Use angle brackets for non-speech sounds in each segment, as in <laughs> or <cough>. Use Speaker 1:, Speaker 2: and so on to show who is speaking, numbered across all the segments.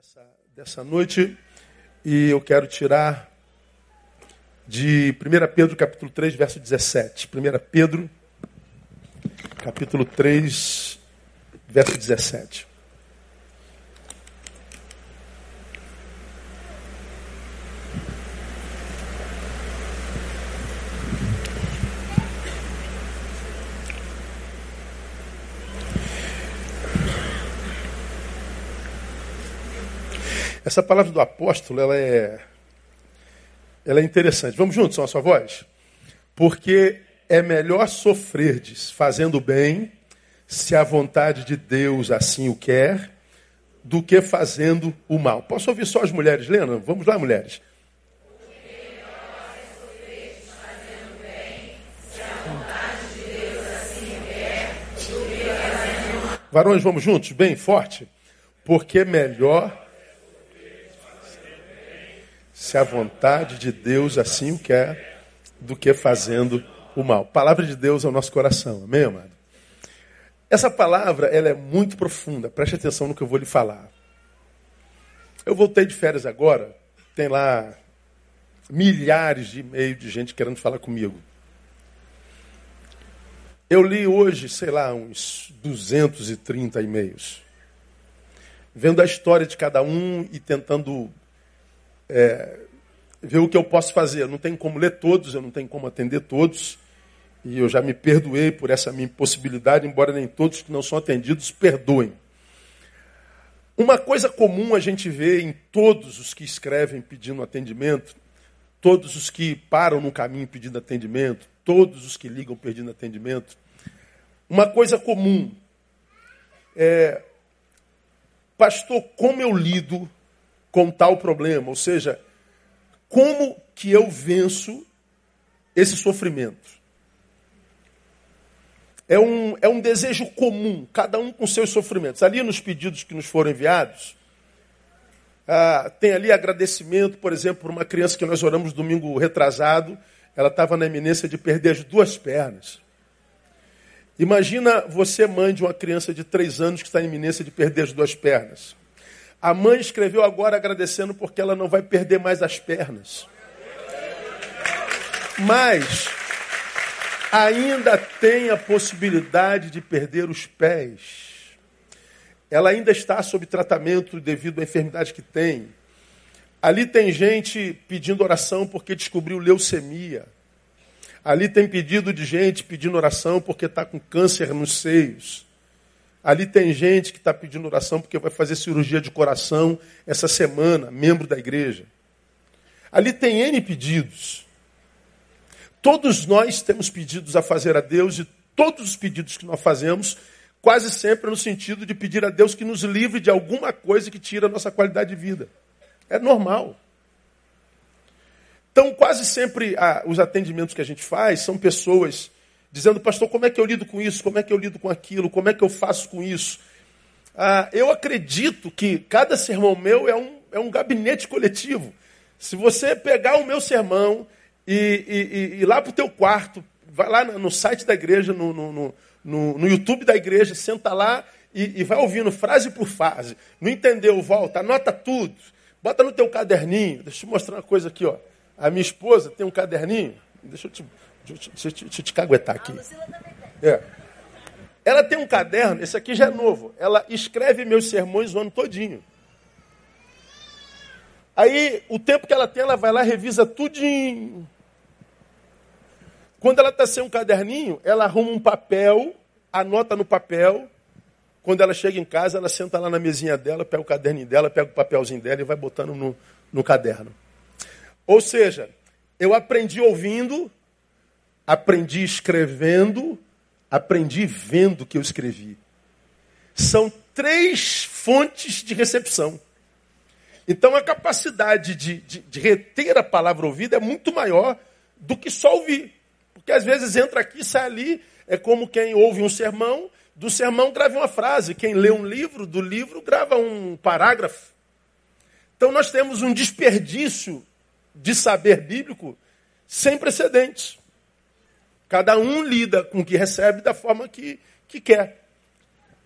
Speaker 1: dessa, dessa noite e eu quero tirar de 1 Pedro capítulo 3, verso 17. 1 Pedro capítulo 3, verso 17. Essa palavra do apóstolo, ela é, ela é interessante. Vamos juntos, só a sua voz? Porque é melhor sofrerdes fazendo bem, se a vontade de Deus assim o quer, do que fazendo o mal. Posso ouvir só as mulheres lendo? Vamos lá, mulheres. Varões, vamos juntos, bem forte. Porque melhor se a vontade de Deus assim o quer, do que fazendo o mal. Palavra de Deus é o nosso coração, amém, amado? Essa palavra, ela é muito profunda, preste atenção no que eu vou lhe falar. Eu voltei de férias agora, tem lá milhares de e-mails de gente querendo falar comigo. Eu li hoje, sei lá, uns 230 e-mails. Vendo a história de cada um e tentando é, ver o que eu posso fazer. Eu não tenho como ler todos, eu não tenho como atender todos. E eu já me perdoei por essa minha impossibilidade, embora nem todos que não são atendidos perdoem. Uma coisa comum a gente vê em todos os que escrevem pedindo atendimento, todos os que param no caminho pedindo atendimento, todos os que ligam pedindo atendimento, uma coisa comum é, pastor, como eu lido com tal problema. Ou seja, como que eu venço esse sofrimento? É um, é um desejo comum, cada um com seus sofrimentos. Ali nos pedidos que nos foram enviados, ah, tem ali agradecimento, por exemplo, por uma criança que nós oramos domingo retrasado, ela estava na eminência de perder as duas pernas. Imagina você, mãe de uma criança de três anos que está na iminência de perder as duas pernas. A mãe escreveu agora agradecendo porque ela não vai perder mais as pernas. Mas ainda tem a possibilidade de perder os pés. Ela ainda está sob tratamento devido à enfermidade que tem. Ali tem gente pedindo oração porque descobriu leucemia. Ali tem pedido de gente pedindo oração porque está com câncer nos seios. Ali tem gente que está pedindo oração porque vai fazer cirurgia de coração essa semana, membro da igreja. Ali tem N pedidos. Todos nós temos pedidos a fazer a Deus e todos os pedidos que nós fazemos, quase sempre no sentido de pedir a Deus que nos livre de alguma coisa que tira a nossa qualidade de vida. É normal. Então, quase sempre ah, os atendimentos que a gente faz são pessoas dizendo, pastor, como é que eu lido com isso? Como é que eu lido com aquilo? Como é que eu faço com isso? Ah, eu acredito que cada sermão meu é um, é um gabinete coletivo. Se você pegar o meu sermão e, e, e ir lá para o teu quarto, vai lá no site da igreja, no, no, no, no YouTube da igreja, senta lá e, e, vai ouvindo frase por frase. Não entendeu? Volta, anota tudo. Bota no teu caderninho. Deixa eu te mostrar uma coisa aqui. Ó. A minha esposa tem um caderninho. Deixa eu te Deixa, deixa, deixa eu te caguetar aqui. É. Ela tem um caderno, esse aqui já é novo. Ela escreve meus sermões o ano todinho. Aí, o tempo que ela tem, ela vai lá revisa tudinho. Quando ela está sem um caderninho, ela arruma um papel, anota no papel. Quando ela chega em casa, ela senta lá na mesinha dela, pega o caderninho dela, pega o papelzinho dela e vai botando no, no caderno. Ou seja, eu aprendi ouvindo, aprendi escrevendo, aprendi vendo o que eu escrevi. São três fontes de recepção. Então a capacidade de, de, de, reter a palavra ouvida é muito maior do que só ouvir. Porque às vezes entra aqui, sai ali, é como quem ouve um sermão, do sermão grava uma frase, quem lê um livro, do livro grava um parágrafo. Então nós temos um desperdício de saber bíblico sem precedentes. Cada um lida com o que recebe da forma que, que quer.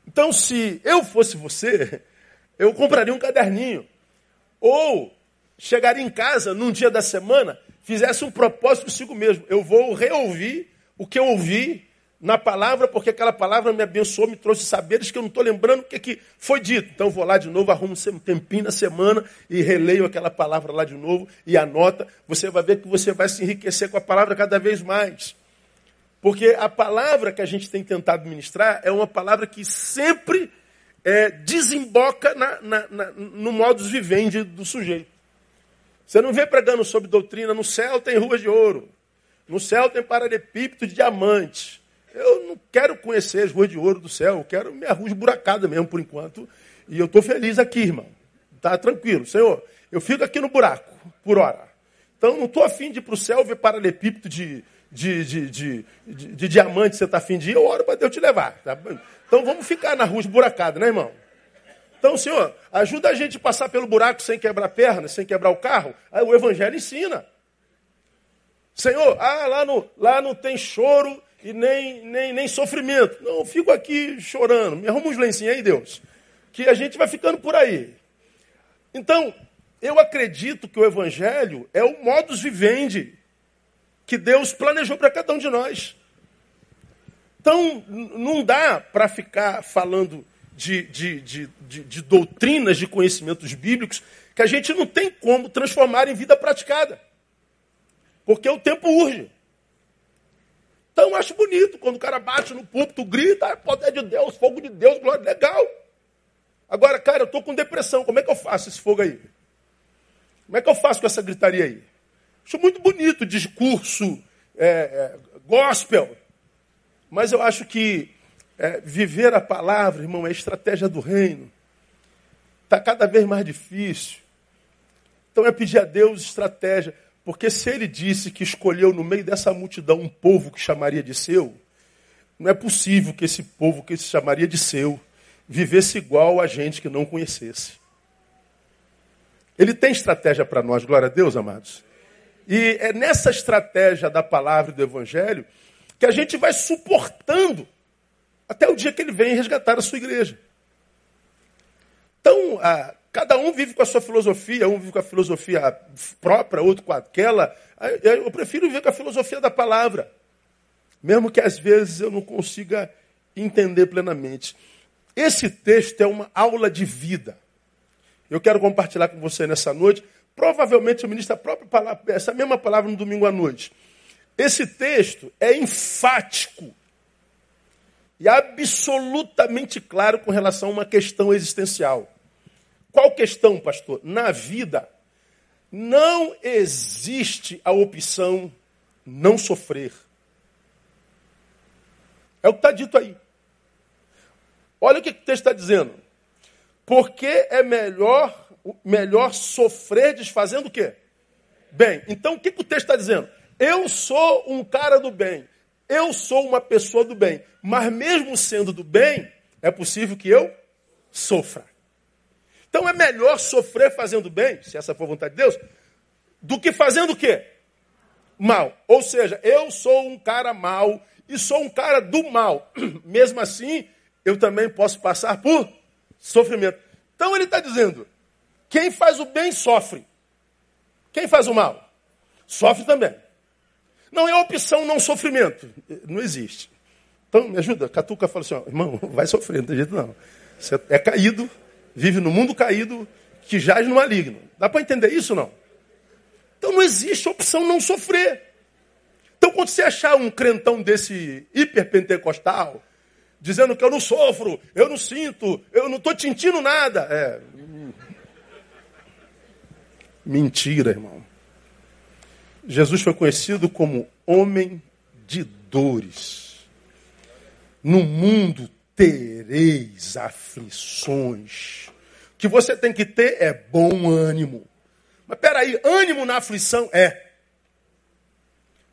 Speaker 1: Então, se eu fosse você, <laughs> Eu compraria um caderninho. Ou chegaria em casa num dia da semana, fizesse um propósito consigo mesmo. Eu vou reouvir o que eu ouvi na palavra, porque aquela palavra me abençoou, me trouxe saberes que eu não estou lembrando o que, que foi dito. Então vou lá de novo, arrumo um tempinho na semana e releio aquela palavra lá de novo e anota. Você vai ver que você vai se enriquecer com a palavra cada vez mais. Porque a palavra que a gente tem tentado ministrar é uma palavra que sempre é, desemboca na, na, na, no modus vivendi do sujeito. Você não vê pregando sobre doutrina, no céu tem ruas de ouro, no céu tem paralelepípedo de diamante. Eu não quero conhecer as ruas de ouro do céu, eu quero minha rua esburacada mesmo por enquanto. E eu estou feliz aqui, irmão. Tá tranquilo, Senhor. Eu fico aqui no buraco, por hora. Então não estou afim de ir para o céu ver paralelepípedo de, de, de, de, de, diamante você está afim de ir, eu oro para Deus te levar. Tá? Então vamos ficar na rua esburacada, né, irmão? Então, Senhor, ajuda a gente a passar pelo buraco sem quebrar a perna, sem quebrar o carro. Aí o Evangelho ensina. Senhor, ah, lá, no, lá não tem choro e nem, nem, nem sofrimento. Não, eu fico aqui chorando. Me arruma uns lencinhos aí, Deus. Que a gente vai ficando por aí. Então, eu acredito que o Evangelho é o modus vivendi que Deus planejou para cada um de nós. Então, não dá para ficar falando de, de, de, de, doutrinas, de conhecimentos bíblicos, que a gente não tem como transformar em vida praticada. Porque o tempo urge. Então, eu acho bonito quando o cara bate no púlpito, grita, ah, poder de Deus, fogo de Deus, glória, legal. Agora, cara, eu estou com depressão, como é que eu faço esse fogo aí? Como é que eu faço com essa gritaria aí? Acho muito bonito o discurso é, é, gospel. Mas eu acho que é, viver a palavra, irmão, é estratégia do reino. Está cada vez mais difícil. Então é pedir a Deus estratégia. Porque se ele disse que escolheu no meio dessa multidão um povo que chamaria de seu, não é possível que esse povo que se chamaria de seu vivesse igual a gente que não conhecesse. Ele tem estratégia para nós, glória a Deus, amados. E é nessa estratégia da palavra e do evangelho que a gente vai suportando até o dia que ele vem resgatar a sua igreja. Então, a, cada um vive com a sua filosofia, um vive com a filosofia própria, outro com aquela. Eu prefiro viver com a filosofia da palavra, mesmo que às vezes eu não consiga entender plenamente. Esse texto é uma aula de vida. Eu quero compartilhar com você nessa noite Provavelmente eu ministro a própria palavra, essa mesma palavra no domingo à noite. Esse texto é enfático e absolutamente claro com relação a uma questão existencial. Qual questão, pastor? Na vida não existe a opção não sofrer. É o que está dito aí. Olha o que o texto está dizendo. Porque é melhor melhor sofrer desfazendo o quê? Bem. Então o que, que o texto está dizendo? Eu sou um cara do bem. Eu sou uma pessoa do bem. Mas mesmo sendo do bem, é possível que eu sofra. Então é melhor sofrer fazendo bem, se essa for a vontade de Deus, do que fazendo o quê? Mal. Ou seja, eu sou um cara mal e sou um cara do mal. <clears throat> Mesmo assim, eu também posso passar por sofrimento. Então ele está dizendo: quem faz o bem sofre. Quem faz o mal? Sofre também. Não é opção não sofrimento. Não existe. Então, me ajuda. Catuca fala assim, ó, irmão, <laughs> vai sofrer, não tem jeito não. Você é caído, vive no mundo caído, que jaz no maligno. Dá para entender isso não? Então não existe opção não sofrer. Então quando você achar um crentão desse hiperpentecostal, dizendo que eu não sofro, eu não sinto, eu não estou sentindo nada, é, Mentira, irmão. Jesus foi conhecido como homem de dores. No mundo tereis aflições. O que você tem que ter é bom ânimo. Mas peraí, ânimo na aflição é.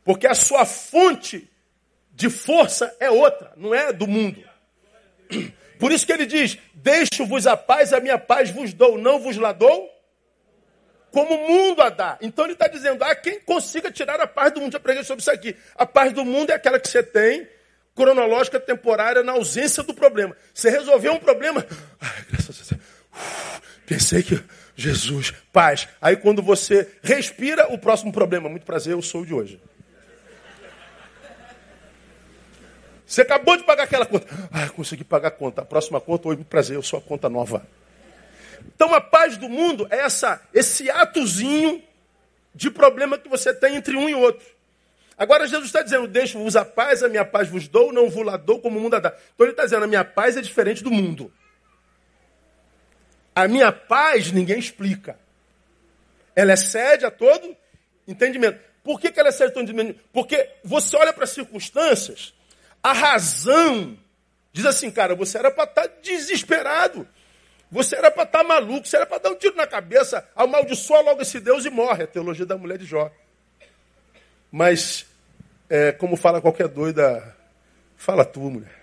Speaker 1: Porque a sua fonte de força é outra, não é do mundo. Por isso que ele diz: Deixo-vos a paz, a minha paz vos dou, não vos la dou como o mundo a dá. Então ele está dizendo, ah, quem consiga tirar a paz do mundo, já preguei sobre isso aqui. A paz do mundo é aquela que você tem, cronológica, temporária, na ausência do problema. Você resolveu um problema, ai, graças a Deus, Pensei que Jesus, paz. Aí quando você respira, o próximo problema. Muito prazer, eu sou o de hoje. Você acabou de pagar aquela conta. Ah, consegui pagar a conta. A próxima conta, oi, muito prazer, eu sou a conta nova. Então a paz do mundo é essa, esse atozinho de problema que você tem entre um e outro. Agora Jesus está dizendo, deixo-vos a paz, a minha paz vos dou, não vos la dou como o mundo a dá. Então ele está dizendo, a minha paz é diferente do mundo. A minha paz ninguém explica. Ela excede a todo entendimento. Por que, que ela excede a todo entendimento? Porque você olha para as circunstâncias a razão diz assim, cara, você era para estar desesperado. Você era para estar tá maluco, você era para dar um tiro na cabeça, amaldiçoa logo esse Deus e morre. A teologia da mulher de Jó. Mas, é, como fala qualquer doida, fala tu, mulher.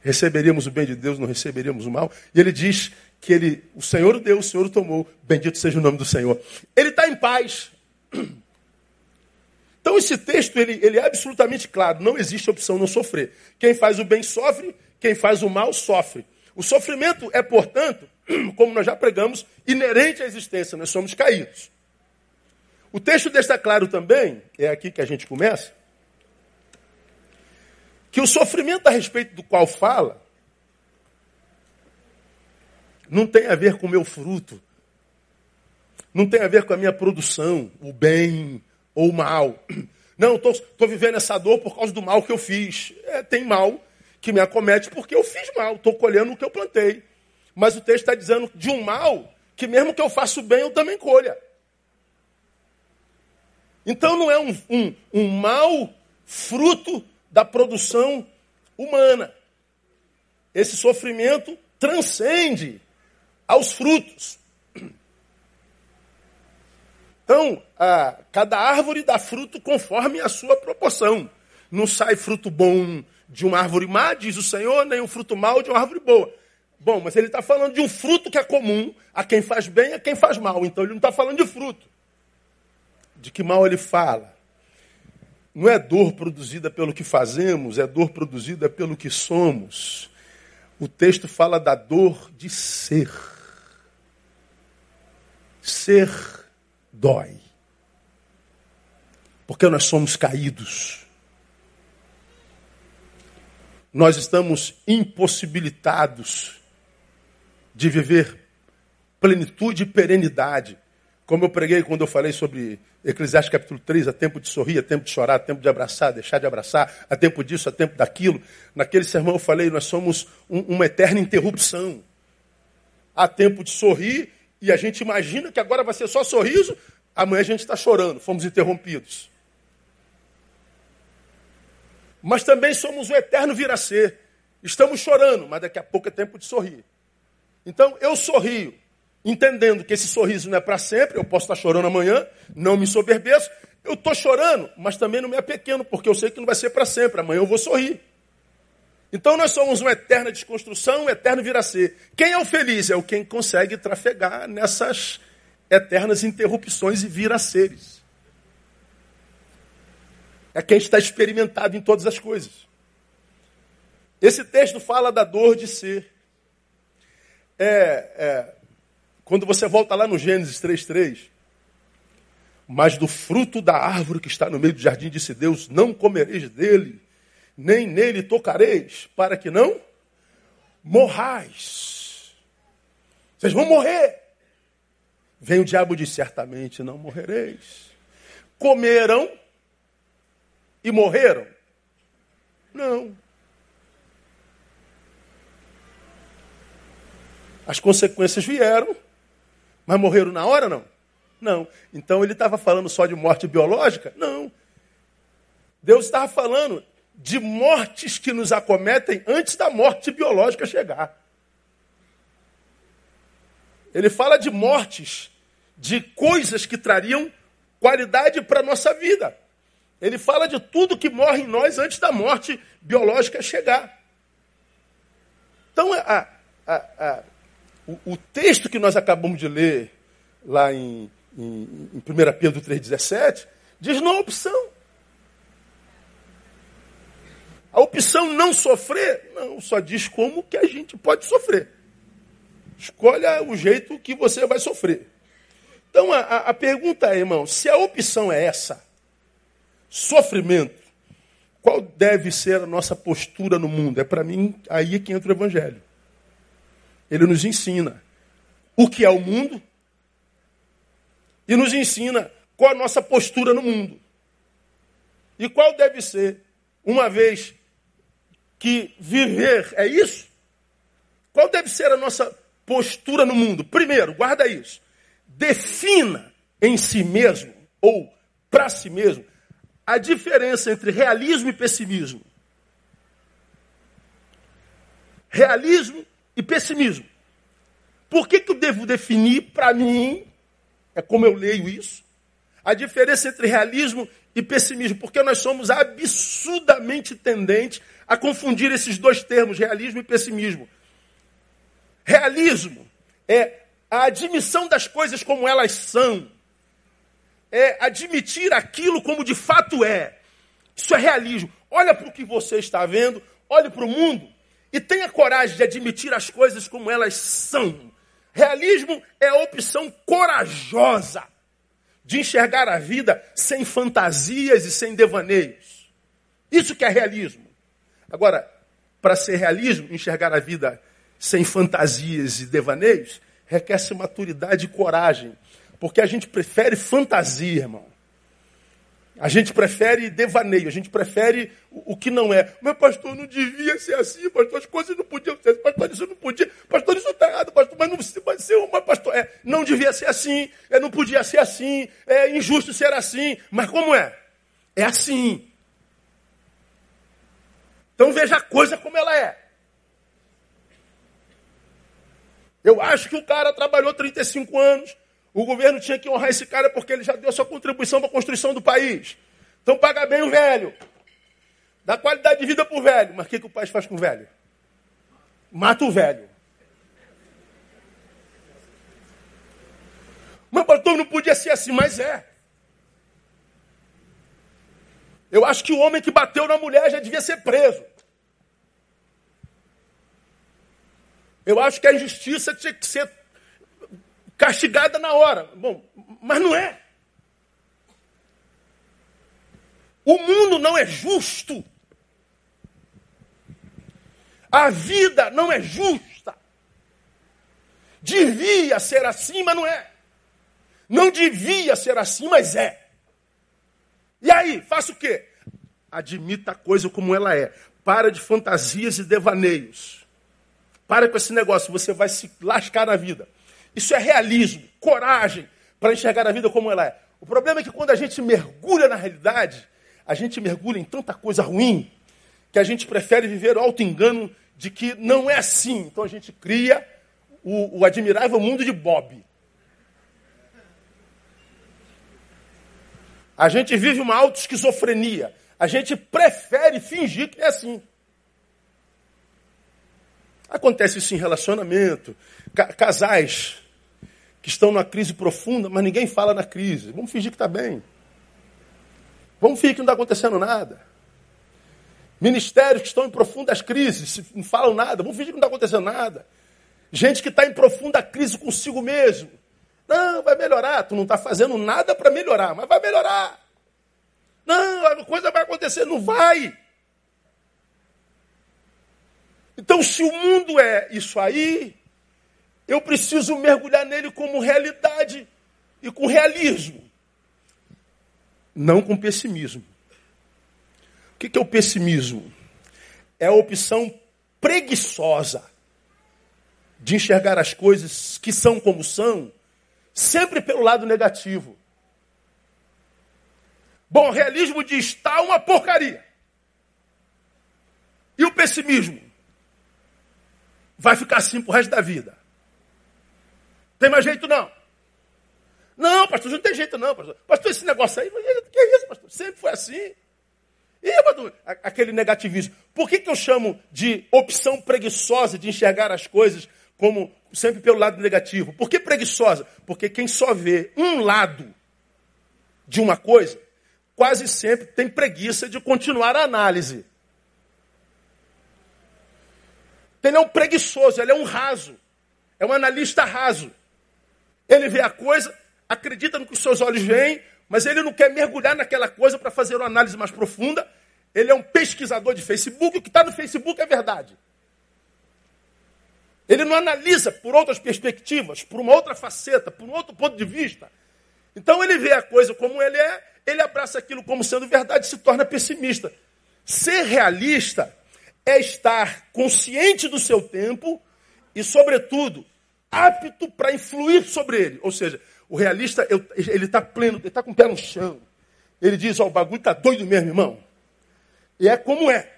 Speaker 1: Receberíamos o bem de Deus, não receberíamos o mal. E ele diz que ele, o Senhor deu, o Senhor tomou. Bendito seja o nome do Senhor. Ele está em paz. <clears throat> Então esse texto ele, ele é absolutamente claro, não existe opção não sofrer. Quem faz o bem sofre, quem faz o mal sofre. O sofrimento é, portanto, <clears throat> como nós já pregamos, inerente à existência, nós somos caídos. O texto deixa claro também, é aqui que a gente começa, que o sofrimento a respeito do qual fala não tem a ver com o meu fruto, não tem a ver com a minha produção, o bem, ou mal. <clears throat> Não, estou vivendo essa dor por causa do mal que eu fiz. É, tem mal que me acomete porque eu fiz mal, estou colhendo o que eu plantei. Mas o texto está dizendo de um mal que mesmo que eu faça bem, eu também colha. Então não é um, um, um mal fruto da produção humana. Esse sofrimento transcende aos frutos. Então, a, cada árvore dá fruto conforme a sua proporção. Não sai fruto bom de uma árvore má, diz o Senhor, nem um fruto mau de uma árvore boa. Bom, mas ele está falando de um fruto que é comum a quem faz bem e a quem faz mal. Então ele não está falando de fruto. De que mal ele fala? Não é dor produzida pelo que fazemos, é dor produzida pelo que somos. O texto fala da dor de ser. Ser dói. Porque nós somos caídos. Nós estamos impossibilitados de viver plenitude e perenidade. Como eu preguei quando eu falei sobre Eclesiastes capítulo 3, há tempo de sorrir, há tempo de chorar, há tempo de abraçar, deixar de abraçar, há tempo disso, há tempo daquilo. Naquele sermão eu falei, nós somos um, uma eterna interrupção. Há tempo de sorrir e a gente imagina que agora vai ser só sorriso, amanhã a gente está chorando, fomos interrompidos. Mas também somos o eterno vir a ser. Estamos chorando, mas daqui a pouco é tempo de sorrir. Então eu sorrio, entendendo que esse sorriso não é para sempre, eu posso estar chorando amanhã, não me soberbeço. Eu estou chorando, mas também não me apequeno, porque eu sei que não vai ser para sempre. Amanhã eu vou sorrir. Então nós somos uma eterna desconstrução, um eterno vir a ser. Quem é o feliz? É o quem consegue trafegar nessas eternas interrupções e vir a seres. É quem está experimentado em todas as coisas. Esse texto fala da dor de ser. É, é, quando você volta lá no Gênesis 3,3, mas do fruto da árvore que está no meio do jardim, disse Deus: Não comereis dele, nem nele tocareis, para que não morrais. Vocês vão morrer. Vem o diabo e diz: certamente não morrereis. Comeram e morreram? Não. As consequências vieram, mas morreram na hora, não? Não. Então ele estava falando só de morte biológica? Não. Deus estava falando de mortes que nos acometem antes da morte biológica chegar. Ele fala de mortes, de coisas que trariam qualidade para a nossa vida. Ele fala de tudo que morre em nós antes da morte biológica chegar. Então, a, a, a, o, o, texto que nós acabamos de ler lá em, em, em 1 Pedro 3,17 diz não opção. A opção não sofrer, não, só diz como que a gente pode sofrer. Escolha o jeito que você vai sofrer. Então a, a pergunta é, irmão, se a opção é essa, sofrimento, qual deve ser a nossa postura no mundo? É para mim aí que entra o Evangelho. Ele nos ensina o que é o mundo e nos ensina qual a nossa postura no mundo. E qual deve ser, uma vez que viver é isso, qual deve ser a nossa postura no mundo? Primeiro, guarda isso. Defina em si mesmo, ou para si mesmo, a diferença entre realismo e pessimismo. Realismo e pessimismo. Por que, que eu devo definir para mim, é como eu leio isso, a diferença entre realismo e pessimismo? Porque nós somos absurdamente tendentes a confundir esses dois termos, realismo e pessimismo. Realismo é a admissão das coisas como elas são. É admitir aquilo como de fato é. Isso é realismo. Olha para o que você está vendo, olhe para o mundo e tenha coragem de admitir as coisas como elas são. Realismo é a opção corajosa de enxergar a vida sem fantasias e sem devaneios. Isso que é realismo. Agora, para ser realismo, enxergar a vida sem fantasias e devaneios, requer-se maturidade e coragem. Porque a gente prefere fantasia, irmão. A gente prefere devaneio, a gente prefere o, que não é. Mas, pastor, não devia ser assim, pastor, as coisas não podiam ser assim, pastor, isso não podia, pastor, isso está errado, pastor, mas não pode ser uma, pastor, é, não devia ser assim, é, não podia ser assim, é injusto ser assim, mas como é? É assim. Então veja a coisa como ela é. Eu acho que o cara trabalhou 35 anos, o governo tinha que honrar esse cara porque ele já deu sua contribuição para a construção do país. Então paga bem o velho. Dá qualidade de vida para o velho. Mas o que, que o país faz com o velho? Mata o velho. Mas pastor, não podia ser assim, mas é. Eu acho que o homem que bateu na mulher já devia ser preso. Eu acho que a injustiça tinha que ser castigada na hora. Bom, mas não é. O mundo não é justo. A vida não é justa. Devia ser assim, mas não é. Não devia ser assim, mas é. E aí, faça o quê? Admita a coisa como ela é. Para de fantasias e devaneios. Para com esse negócio, você vai se lascar na vida. Isso é realismo, coragem para enxergar a vida como ela é. O problema é que quando a gente mergulha na realidade, a gente mergulha em tanta coisa ruim que a gente prefere viver o auto-engano de que não é assim. Então a gente cria o, o admirável mundo de Bob. A gente vive uma auto-esquizofrenia. A gente prefere fingir que é assim. Acontece isso em relacionamento. Ca casais que estão numa crise profunda, mas ninguém fala na crise. Vamos fingir que está bem. Vamos fingir que não está acontecendo nada. Ministérios que estão em profundas crises, não falam nada. Vamos fingir que não está acontecendo nada. Gente que está em profunda crise consigo mesmo. Não, vai melhorar. Tu não está fazendo nada para melhorar, mas vai melhorar. Não, a coisa vai acontecer. Não vai. Então, se o mundo é isso aí, eu preciso mergulhar nele como realidade e com realismo, não com pessimismo. O que é o pessimismo? É a opção preguiçosa de enxergar as coisas que são como são, sempre pelo lado negativo. Bom, o realismo diz: está uma porcaria. E o pessimismo? Vai ficar assim pro resto da vida. Tem mais jeito não. Não, pastor, não tem jeito não, pastor. Pastor, esse negócio aí, que é isso, pastor? Sempre foi assim. E, aquele negativismo. Por que, que eu chamo de opção preguiçosa de enxergar as coisas como sempre pelo lado negativo? Por que preguiçosa? Porque quem só vê um lado de uma coisa, quase sempre tem preguiça de continuar a análise. Ele é um preguiçoso, ele é um raso. É um analista raso. Ele vê a coisa, acredita no que os seus olhos veem, mas ele não quer mergulhar naquela coisa para fazer uma análise mais profunda. Ele é um pesquisador de Facebook, o que está no Facebook é verdade. Ele não analisa por outras perspectivas, por uma outra faceta, por um outro ponto de vista. Então ele vê a coisa como ele é, ele abraça aquilo como sendo verdade e se torna pessimista. Ser realista é estar consciente do seu tempo e, sobretudo, apto para influir sobre ele. Ou seja, o realista, ele está pleno, ele está com o pé no chão. Ele diz, ó, o bagulho está doido mesmo, irmão. E é como é.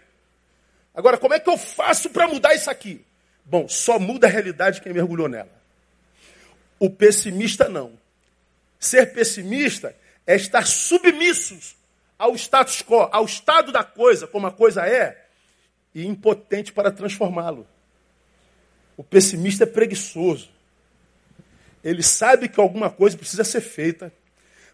Speaker 1: Agora, como é que eu faço para mudar isso aqui? Bom, só muda a realidade quem mergulhou nela. O pessimista não. Ser pessimista é estar submissos ao status quo, ao estado da coisa, como a coisa é, e impotente para transformá-lo. O pessimista é preguiçoso. Ele sabe que alguma coisa precisa ser feita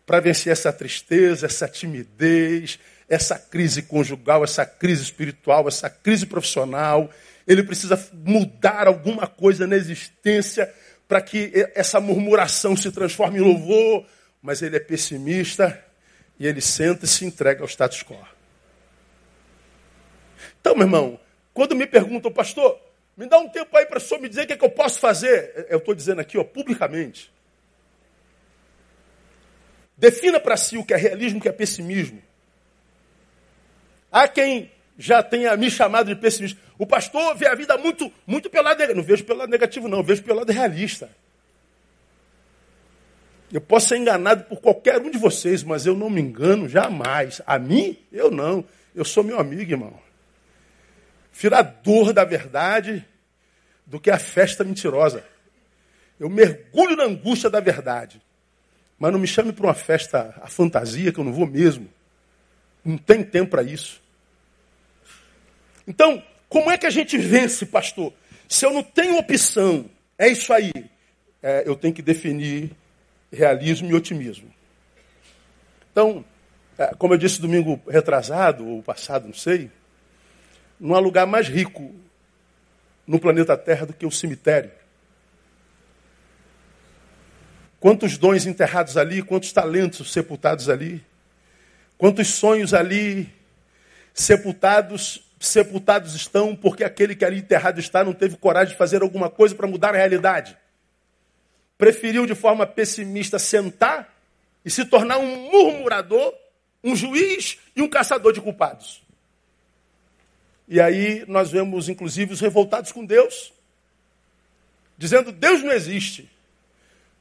Speaker 1: para vencer essa tristeza, essa timidez, essa crise conjugal, essa crise espiritual, essa crise profissional, ele precisa mudar alguma coisa na existência para que essa murmuração se transforme em louvor. Mas ele é pessimista e ele senta e se entrega ao status quo. Então, meu irmão, quando me perguntam, pastor, me dá um tempo aí para o senhor me dizer o que, é que eu posso fazer. Eu estou dizendo aqui, ó, publicamente. Defina para si o que é realismo e o que é pessimismo. Há quem já tenha me chamado de pessimista. O pastor vê a vida muito, muito pelo lado negativo. Não vejo pelo lado negativo, não, vejo pelo lado realista. Eu posso ser enganado por qualquer um de vocês, mas eu não me engano jamais. A mim, eu não. Eu sou meu amigo, irmão. Firador da verdade do que a festa mentirosa. Eu mergulho na angústia da verdade. Mas não me chame para uma festa, a fantasia, que eu não vou mesmo. Não tem tempo para isso. Então, como é que a gente vence, pastor? Se eu não tenho opção, é isso aí. É, eu tenho que definir realismo e otimismo. Então, é, como eu disse domingo retrasado, ou passado, não sei, não há lugar mais rico no planeta Terra do que o cemitério. Quantos dons enterrados ali, quantos talentos sepultados ali, quantos sonhos ali sepultados sepultados estão porque aquele que ali enterrado está não teve coragem de fazer alguma coisa para mudar a realidade. Preferiu de forma pessimista sentar e se tornar um murmurador, um juiz e um caçador de culpados. E aí nós vemos, inclusive, os revoltados com Deus, dizendo: Deus não existe.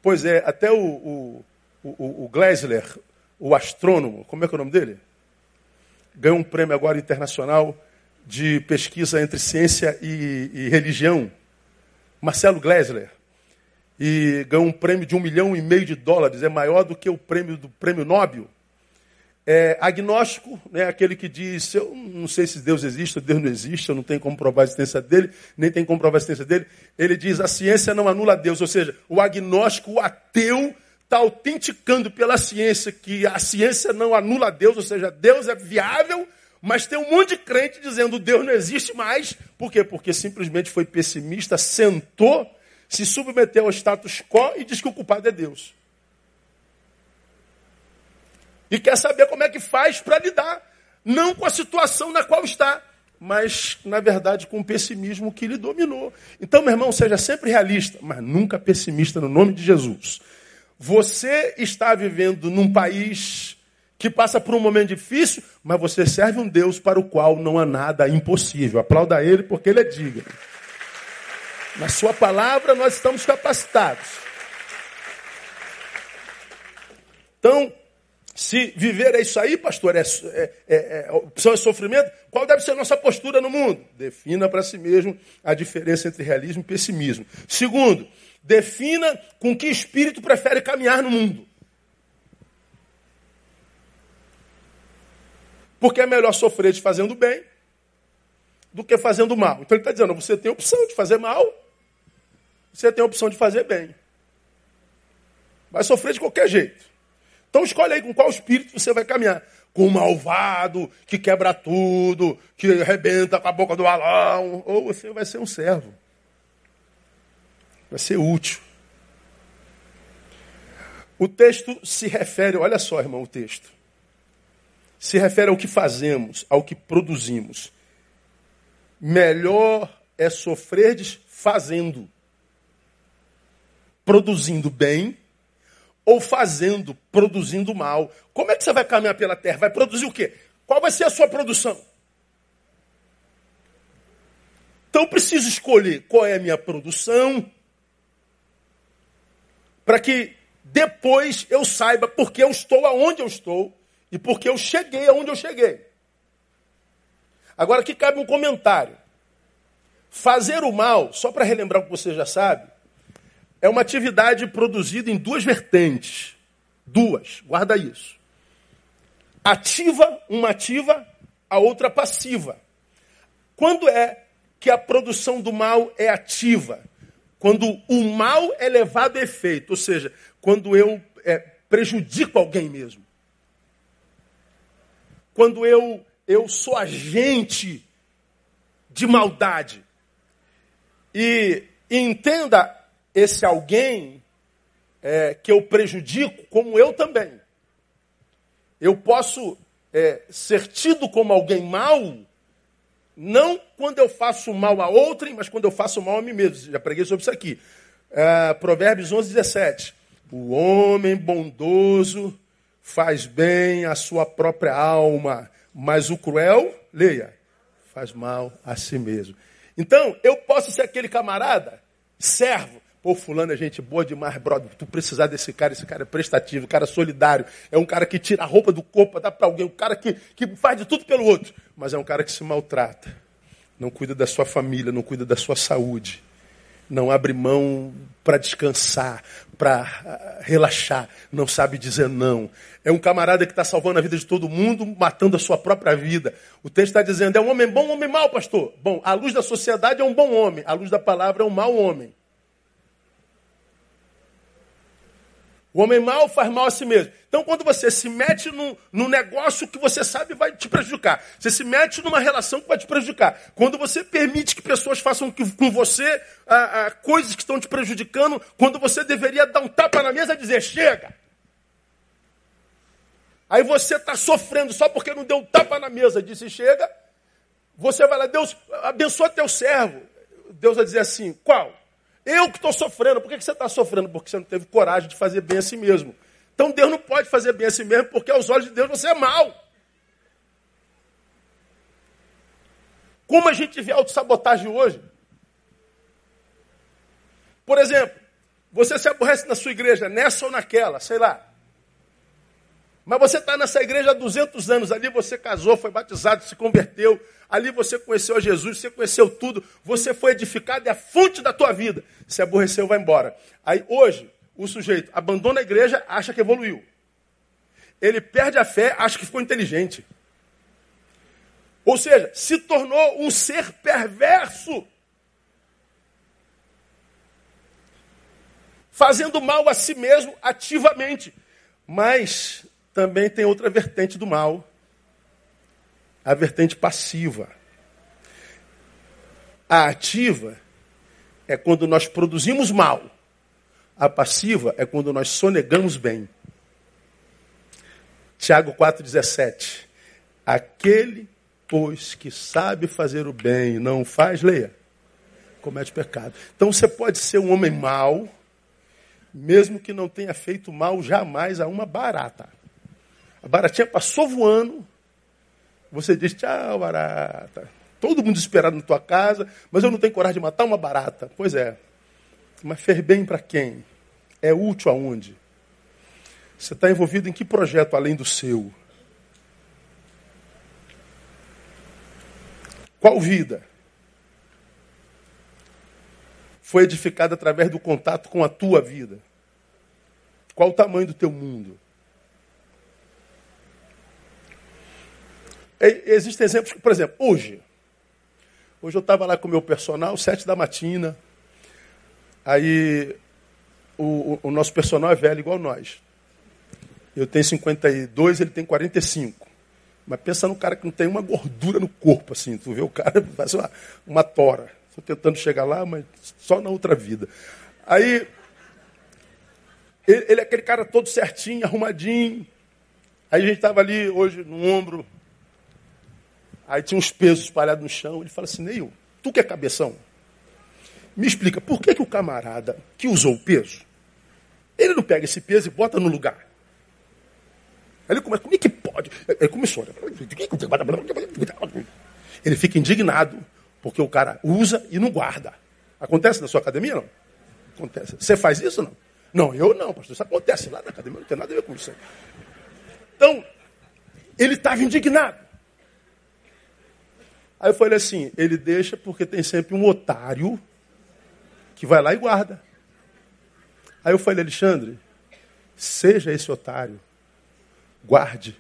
Speaker 1: Pois é, até o, o, o, o Gleisler, o astrônomo, como é que é o nome dele? Ganhou um prêmio agora internacional de pesquisa entre ciência e, e religião, Marcelo Glesler, e ganhou um prêmio de um milhão e meio de dólares, é maior do que o prêmio do prêmio Nobel. É, agnóstico, né, aquele que diz, eu não sei se Deus existe ou Deus não existe, eu não tenho como provar a existência dele, nem tenho como provar a existência dele. Ele diz, a ciência não anula Deus, ou seja, o agnóstico, o ateu, está autenticando pela ciência que a ciência não anula Deus, ou seja, Deus é viável, mas tem um monte de crente dizendo Deus não existe mais. Por quê? Porque simplesmente foi pessimista, sentou, se submeteu ao status quo e diz que o culpado é Deus. E quer saber como é que faz para lidar, não com a situação na qual está, mas, na verdade, com o pessimismo que lhe dominou. Então, meu irmão, seja sempre realista, mas nunca pessimista no nome de Jesus. Você está vivendo num país que passa por um momento difícil, mas você serve um Deus para o qual não há nada impossível. Aplauda ele porque ele é digno. Na sua palavra nós estamos capacitados. Então, se viver é isso aí, pastor, é, é, é, é opção é sofrimento, qual deve ser a nossa postura no mundo? Defina para si mesmo a diferença entre realismo e pessimismo. Segundo, defina com que espírito prefere caminhar no mundo. Porque é melhor sofrer de fazendo bem do que fazendo mal. Então ele está dizendo, você tem opção de fazer mal, você tem opção de fazer bem. Vai sofrer de qualquer jeito. Então escolhe aí com qual espírito você vai caminhar. Com o malvado, que quebra tudo, que arrebenta com a boca do balão, ou você vai ser um servo. Vai ser útil. O texto se refere, olha só, irmão, o texto. Se refere ao que fazemos, ao que produzimos. Melhor é sofrerdes fazendo. Produzindo bem ou fazendo, produzindo mal. Como é que você vai caminhar pela terra? Vai produzir o quê? Qual vai ser a sua produção? Então eu preciso escolher qual é a minha produção para que depois eu saiba porque eu estou aonde eu estou e porque eu cheguei aonde eu cheguei. Agora aqui cabe um comentário. Fazer o mal, só para relembrar o que você já sabe, é uma atividade produzida em duas vertentes. Duas, guarda isso. Ativa, uma ativa, a outra passiva. Quando é que a produção do mal é ativa? Quando o mal é levado a efeito, ou seja, quando eu é, prejudico alguém mesmo. Quando eu, eu sou agente de maldade. E, e entenda esse alguém é, que eu prejudico, como eu também. Eu posso é, ser tido como alguém mau, não quando eu faço mal a outrem, mas quando eu faço mal a mim mesmo. Já preguei sobre isso aqui. É, Provérbios 11, 17. O homem bondoso faz bem à sua própria alma, mas o cruel, leia, faz mal a si mesmo. Então, eu posso ser aquele camarada, servo, Pô, fulano é gente boa demais, brother. Tu precisar desse cara, esse cara é prestativo, cara solidário. É um cara que tira a roupa do corpo, dá para alguém. Um cara que, que faz de tudo pelo outro. Mas é um cara que se maltrata. Não cuida da sua família, não cuida da sua saúde. Não abre mão para descansar, para ah, relaxar. Não sabe dizer não. É um camarada que está salvando a vida de todo mundo, matando a sua própria vida. O texto está dizendo, é um homem bom, um homem mau, pastor. Bom, a luz da sociedade é um bom homem. A luz da palavra é um mau homem. O homem mau faz mal a si mesmo. Então, quando você se mete num, negócio que você sabe vai te prejudicar, você se mete numa relação que vai te prejudicar, quando você permite que pessoas façam com você coisas que estão te prejudicando, quando você deveria dar um tapa na mesa e dizer chega. Aí você está sofrendo só porque não deu um tapa na mesa, disse chega. Você vai lá, Deus abençoa teu servo. Deus vai dizer assim: qual? Eu que estou sofrendo. Por que você está sofrendo? Porque você não teve coragem de fazer bem a si mesmo. Então Deus não pode fazer bem a si mesmo, porque aos olhos de Deus você é mau. Como a gente vê autossabotagem hoje? Por exemplo, você se aborrece na sua igreja, nessa ou naquela, sei lá. Mas você está nessa igreja há 200 anos, ali você casou, foi batizado, se converteu, ali você conheceu a Jesus, você conheceu tudo, você foi edificado, é a fonte da tua vida. Se aborreceu, vai embora. Aí hoje, o sujeito abandona a igreja, acha que evoluiu. Ele perde a fé, acha que ficou inteligente. Ou seja, se tornou um ser perverso. Fazendo mal a si mesmo ativamente. Mas também tem outra vertente do mal, a vertente passiva. A ativa é quando nós produzimos mal. A passiva é quando nós sonegamos bem. Tiago 4,17. Aquele, pois, que sabe fazer o bem e não faz, leia, comete pecado. Então você pode ser um homem mau, mesmo que não tenha feito mal jamais a uma barata. A baratinha passou voando. Você diz, tchau, barata. Todo mundo esperado na tua casa, mas eu não tenho coragem de matar uma barata. Pois é. Mas fez bem para quem? É útil aonde? Você está envolvido em que projeto além do seu? Qual vida? Foi edificada através do contato com a tua vida? Qual o tamanho do teu mundo? Existem exemplos, por exemplo, hoje. Hoje eu estava lá com o meu personal, sete da matina. Aí o, o, nosso personal é velho igual nós. Eu tenho 52, ele tem 45. Mas pensa no cara que não tem uma gordura no corpo, assim. Tu vê o cara <laughs> faz uma, uma tora. Estou tentando chegar lá, mas só na outra vida. Aí, ele, ele é aquele cara todo certinho, arrumadinho. Aí a gente estava ali hoje no ombro. Aí tinha uns pesos espalhados no chão. Ele fala assim, Neil, tu que é cabeção, me explica, por que, que o camarada que usou o peso, ele não pega esse peso e bota no lugar? Aí ele começa, como é que pode? Ele começou. Ele fica indignado, porque o cara usa e não guarda. Acontece na sua academia, não? Acontece. Você faz isso, não? Não, eu não, pastor. Isso acontece lá na academia, não tem nada a ver com isso. Então, ele estava indignado. Aí eu falei assim, ele deixa porque tem sempre um otário que vai lá e guarda. Aí eu falei, Alexandre, seja esse otário, guarde,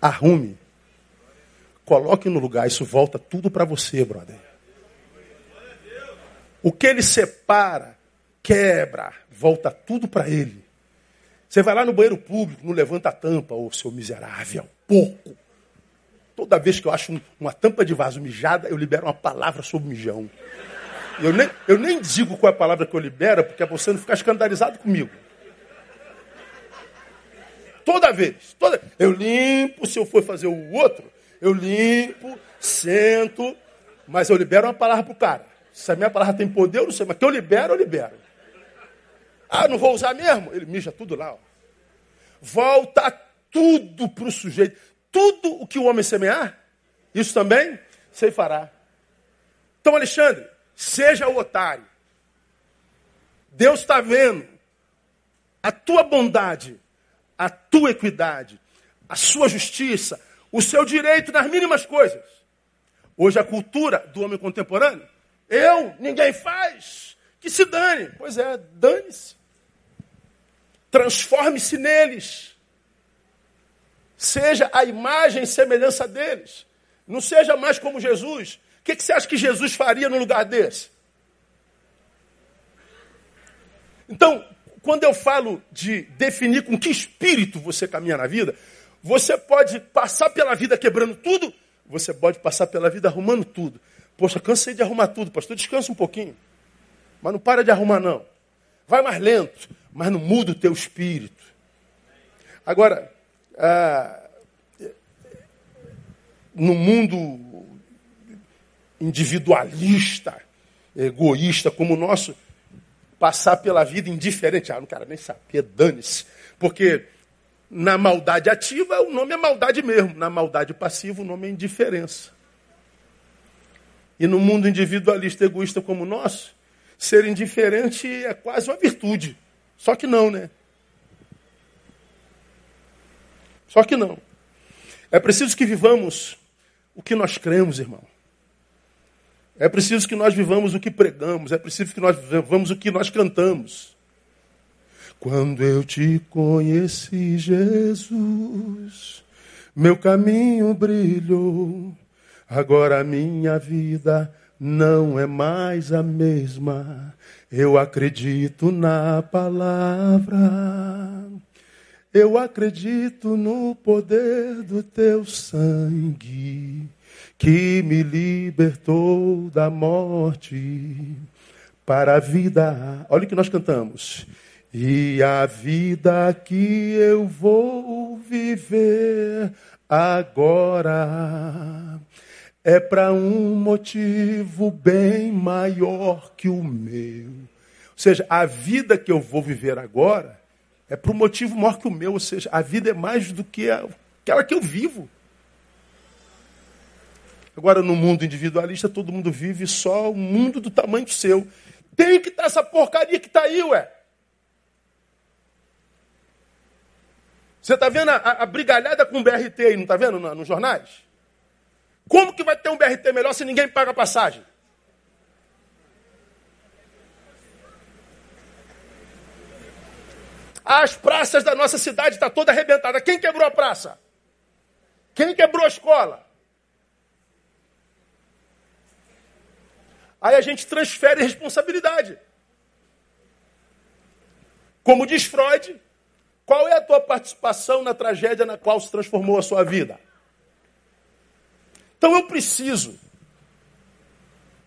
Speaker 1: arrume, coloque no lugar, isso volta tudo para você, brother. O que ele separa, quebra, volta tudo para ele. Você vai lá no banheiro público, não levanta a tampa, ô seu miserável, porco. Toda vez que eu acho uma tampa de vaso mijada, eu libero uma palavra sobre mijão. Eu nem, eu nem digo qual é a palavra que eu libero, porque é você não ficar escandalizado comigo. Toda vez. Toda... Eu limpo, se eu for fazer o outro, eu limpo, sento, mas eu libero uma palavra para o cara. Se a minha palavra tem poder, eu não sei, mas que eu libero, eu libero. Ah, não vou usar mesmo? Ele mija tudo lá. Ó. Volta tudo para o sujeito. Tudo o que o homem semear, isso também você fará. Então, Alexandre, seja o otário. Deus está vendo a tua bondade, a tua equidade, a sua justiça, o seu direito nas mínimas coisas. Hoje a cultura do homem contemporâneo, eu, ninguém faz, que se dane. Pois é, dane-se. Transforme-se neles. Seja a imagem e semelhança deles. Não seja mais como Jesus. O que, que você acha que Jesus faria no lugar desse? Então, quando eu falo de definir com que espírito você caminha na vida, você pode passar pela vida quebrando tudo, você pode passar pela vida arrumando tudo. Poxa, cansei de arrumar tudo, pastor, descansa um pouquinho. Mas não para de arrumar, não. Vai mais lento, mas não muda o teu espírito. Agora, ah, no mundo individualista, egoísta como o nosso, passar pela vida indiferente. Ah, não quero nem saber, dane-se. Porque na maldade ativa o nome é maldade mesmo. Na maldade passiva o nome é indiferença. E no mundo individualista egoísta como o nosso, ser indiferente é quase uma virtude. Só que não, né? Só que não. É preciso que vivamos o que nós cremos, irmão. É preciso que nós vivamos o que pregamos, é preciso que nós vivamos o que nós cantamos. Quando eu te conheci, Jesus, meu caminho brilhou. Agora a minha vida não é mais a mesma. Eu acredito na palavra. Eu acredito no poder do teu sangue que me libertou da morte para a vida. Olha o que nós cantamos. E a vida que eu vou viver agora é para um motivo bem maior que o meu. Ou seja, a vida que eu vou viver agora é para um motivo maior que o meu. Ou seja, a vida é mais do que aquela que eu vivo. Agora, no mundo individualista, todo mundo vive só o mundo do tamanho do seu. Tem que estar essa porcaria que está aí, ué. Você está vendo a, a, brigalhada com o BRT aí, não está vendo nos jornais? Como que vai ter um BRT melhor se ninguém paga passagem? As praças da nossa cidade estão tá toda arrebentada. Quem quebrou a praça? Quem quebrou a escola? Aí a gente transfere responsabilidade. Como diz Freud, qual é a tua participação na tragédia na qual se transformou a sua vida? Então eu preciso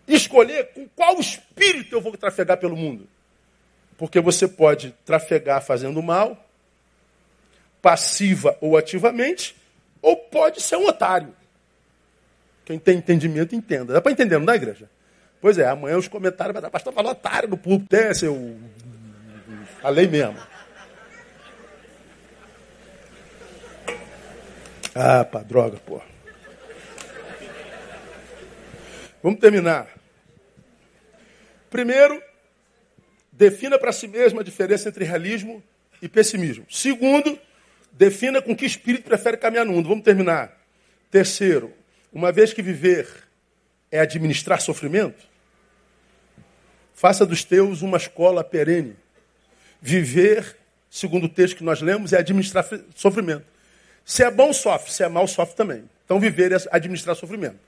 Speaker 1: escolher com qual espírito eu vou trafegar pelo mundo. Porque você pode trafegar fazendo mal, passiva ou ativamente, ou pode ser um otário. Quem tem entendimento, entenda. Dá para entender, não dá, igreja? Pois é, amanhã os comentários vai dar, pastor falou otário no púlpito. É, seu... Falei mesmo. Ah, pá, droga, pô. Vamos terminar. Primeiro, defina para si mesmo a diferença entre realismo e pessimismo. Segundo, defina com que espírito prefere caminhar no mundo. Vamos terminar. Terceiro, uma vez que viver é administrar sofrimento, faça dos teus uma escola perene. Viver, segundo o texto que nós lemos, é administrar sofrimento. Se é bom, sofre. Se é mal, sofre também. Então, viver é administrar sofrimento.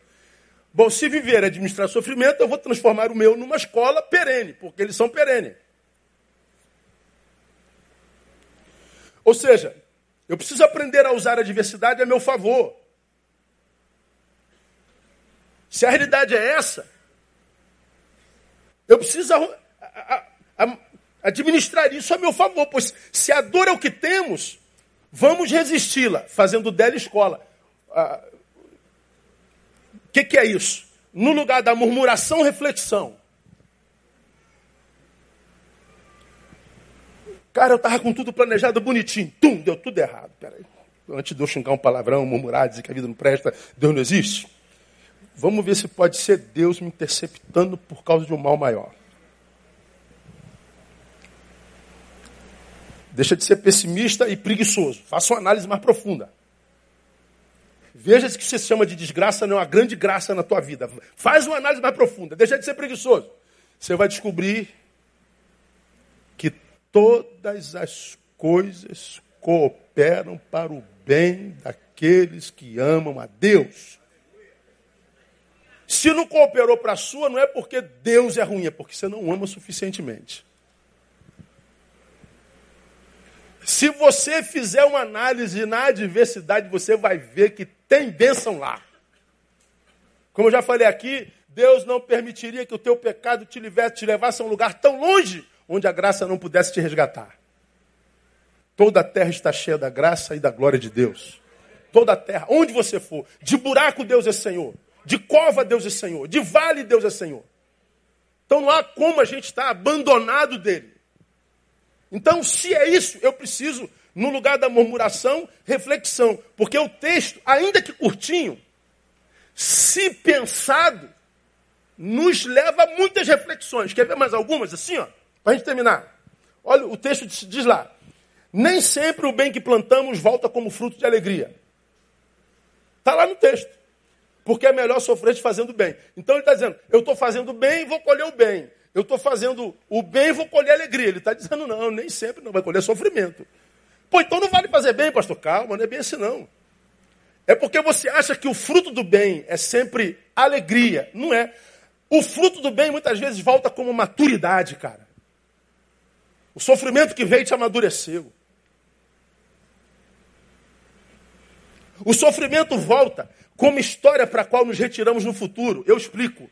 Speaker 1: Bom, se viver é administrar sofrimento, eu vou transformar o meu numa escola perene, porque eles são perene. Ou seja, eu preciso aprender a usar a diversidade a meu favor. Se a realidade é essa, eu preciso a, a, a, administrar isso a meu favor, pois se a dor é o que temos, vamos resisti-la, fazendo dela escola. Que, que é isso? No lugar da murmuração, reflexão. Cara, eu estava com tudo planejado bonitinho. Tum, deu tudo errado. Peraí. Antes de eu xingar um palavrão, murmurar, dizer que a vida não presta, Deus não existe. Vamos ver se pode ser Deus me interceptando por causa de um mal maior. Deixa de ser pessimista e preguiçoso. Faça uma análise mais profunda. Veja se que você chama de desgraça não é uma grande graça na tua vida. Faz uma análise mais profunda, deixa de ser preguiçoso. Você vai descobrir que todas as coisas cooperam para o bem daqueles que amam a Deus. Se não cooperou para a sua, não é porque Deus é ruim, é porque você não ama suficientemente. Se você fizer uma análise na adversidade, você vai ver que tem bênção lá. Como eu já falei aqui, Deus não permitiria que o teu pecado te, te levasse a um lugar tão longe onde a graça não pudesse te resgatar. Toda a terra está cheia da graça e da glória de Deus. Toda a terra, onde você for, de buraco Deus é Senhor, de cova Deus é Senhor, de vale Deus é Senhor. Então não há como a gente estar abandonado dele. Então, se é isso, eu preciso, no lugar da murmuração, reflexão. Porque o texto, ainda que curtinho, se pensado, nos leva a muitas reflexões. Quer ver mais algumas? Assim, ó, para a gente terminar. Olha, o texto diz lá: Nem sempre o bem que plantamos volta como fruto de alegria. Está lá no texto. Porque é melhor sofrer de fazendo bem. Então ele está dizendo: Eu estou fazendo bem, vou colher o bem eu estou fazendo o bem vou colher alegria. Ele está dizendo, não, nem sempre não, vai colher sofrimento. Pô, então não vale fazer bem, pastor. Calma, não é bem assim não. É porque você acha que o fruto do bem é sempre alegria. Não é. O fruto do bem muitas vezes volta como maturidade, cara. O sofrimento que veio te amadureceu. O sofrimento volta como história para a qual nos retiramos no futuro. Eu explico.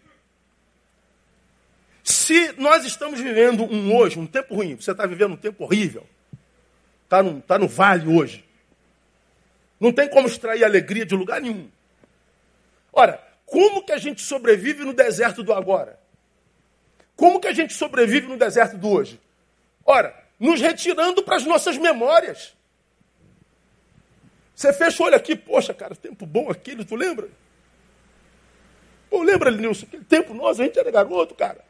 Speaker 1: Se nós estamos vivendo um hoje, um tempo ruim, você está vivendo um tempo horrível, está no, tá no vale hoje, não tem como extrair alegria de lugar nenhum. Ora, como que a gente sobrevive no deserto do agora? Como que a gente sobrevive no deserto do hoje? Ora, nos retirando para as nossas memórias. Você fecha o olho aqui, poxa, cara, tempo bom aquele, tu lembra? Pô, lembra, Nilson, aquele tempo nosso, a gente era garoto, cara.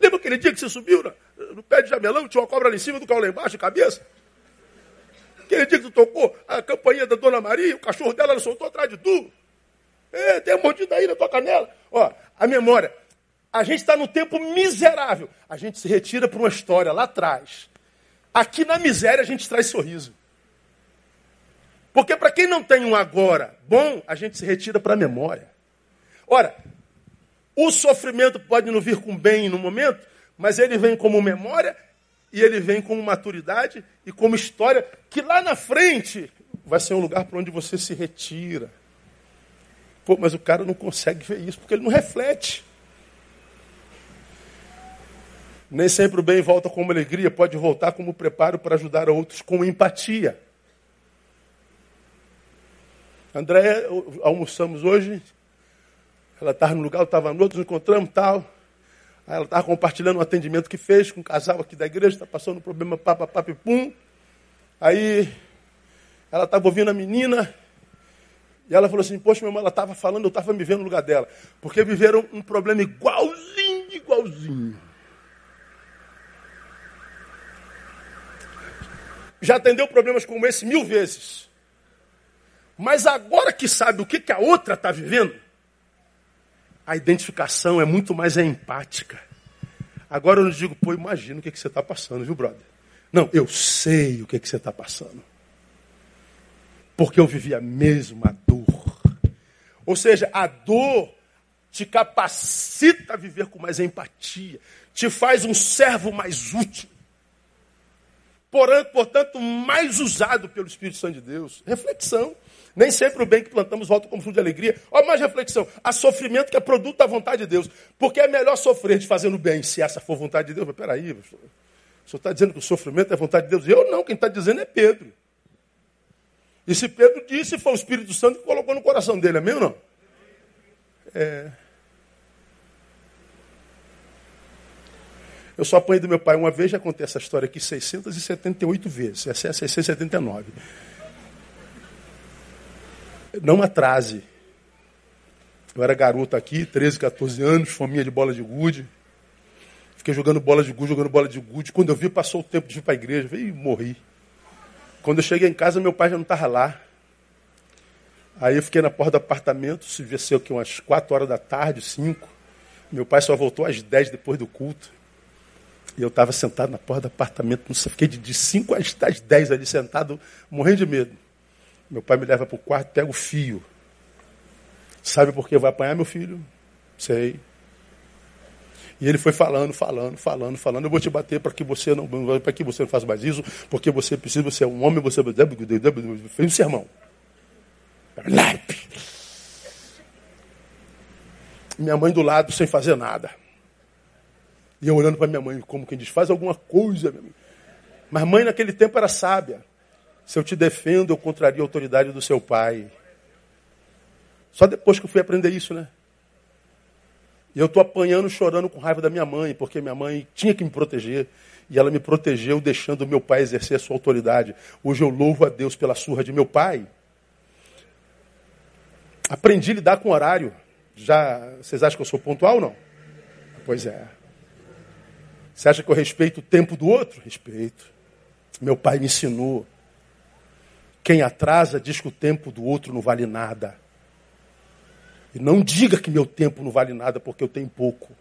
Speaker 1: Lembra aquele dia que você subiu no, no pé de jamelão, tinha uma cobra ali em cima do carro lá embaixo, cabeça? Aquele dia que tu tocou a campainha da Dona Maria, o cachorro dela ela soltou atrás de tu. É, tem uma mordida aí na tua canela. Ó, a memória. A gente está no tempo miserável. A gente se retira para uma história lá atrás. Aqui na miséria a gente traz sorriso. Porque para quem não tem um agora bom, a gente se retira para a memória. Ora, o sofrimento pode não vir com bem no momento, mas ele vem como memória e ele vem como maturidade e como história que lá na frente vai ser um lugar para onde você se retira. Pô, mas o cara não consegue ver isso porque ele não reflete. Nem sempre o bem volta como alegria, pode voltar como preparo para ajudar outros com empatia. André, almoçamos hoje, ela estava no lugar, eu estava no outro, nos encontramos tal. Ela estava compartilhando um atendimento que fez com um casal aqui da igreja, está passando um problema papa, papa, pum. Aí ela estava ouvindo a menina, e ela falou assim, poxa, minha irmã, ela estava falando, eu estava me vendo no lugar dela. Porque viveram um problema igualzinho, igualzinho. Já atendeu problemas como esse mil vezes. Mas agora que sabe o que, que a outra está vivendo, a identificação é muito mais empática. Agora eu não digo, pô, imagina o que, que você está passando, viu, brother? Não, eu sei o que, que você está passando. Porque eu vivi a mesma dor. Ou seja, a dor te capacita a viver com mais empatia, te faz um servo mais útil portanto, mais usado pelo Espírito Santo de Deus. Reflexão. Nem sempre o bem que plantamos volta como fruto de alegria. Olha mais reflexão. Há sofrimento que é produto da vontade de Deus. Porque é melhor sofrer de fazendo bem, se essa for vontade de Deus. Mas peraí, o senhor está dizendo que o sofrimento é vontade de Deus? Eu não, quem está dizendo é Pedro. E se Pedro disse, foi o Espírito Santo que colocou no coração dele, amém ou não? É. Eu só apanhei do meu pai uma vez, já contei essa história aqui 678 vezes. Essa é a 679. Não atrase. Eu era garoto aqui, 13, 14 anos, família de bola de gude. Fiquei jogando bola de gude, jogando bola de gude. Quando eu vi, passou o tempo de ir para a igreja. Veio e morri. Quando eu cheguei em casa, meu pai já não estava lá. Aí eu fiquei na porta do apartamento, se devia ser aqui umas 4 horas da tarde, 5. Meu pai só voltou às 10 depois do culto. E eu estava sentado na porta do apartamento, não sei, fiquei de 5 às 10 ali sentado, morrendo de medo. Meu pai me leva para o quarto, pega o fio. Sabe por que vai apanhar meu filho? Sei. E ele foi falando, falando, falando, falando. Eu vou te bater para que você não, para que você não faça mais isso, porque você precisa, você é um homem, você fez um sermão. Minha mãe do lado sem fazer nada. E eu olhando para minha mãe, como quem diz, faz alguma coisa. Mas mãe naquele tempo era sábia. Se eu te defendo, eu contraria a autoridade do seu pai. Só depois que eu fui aprender isso, né? E eu estou apanhando, chorando com raiva da minha mãe, porque minha mãe tinha que me proteger. E ela me protegeu, deixando meu pai exercer a sua autoridade. Hoje eu louvo a Deus pela surra de meu pai. Aprendi a lidar com horário. Já, vocês acham que eu sou pontual ou não? Pois é. Você acha que eu respeito o tempo do outro? Respeito. Meu pai me ensinou. Quem atrasa diz que o tempo do outro não vale nada. E não diga que meu tempo não vale nada porque eu tenho pouco.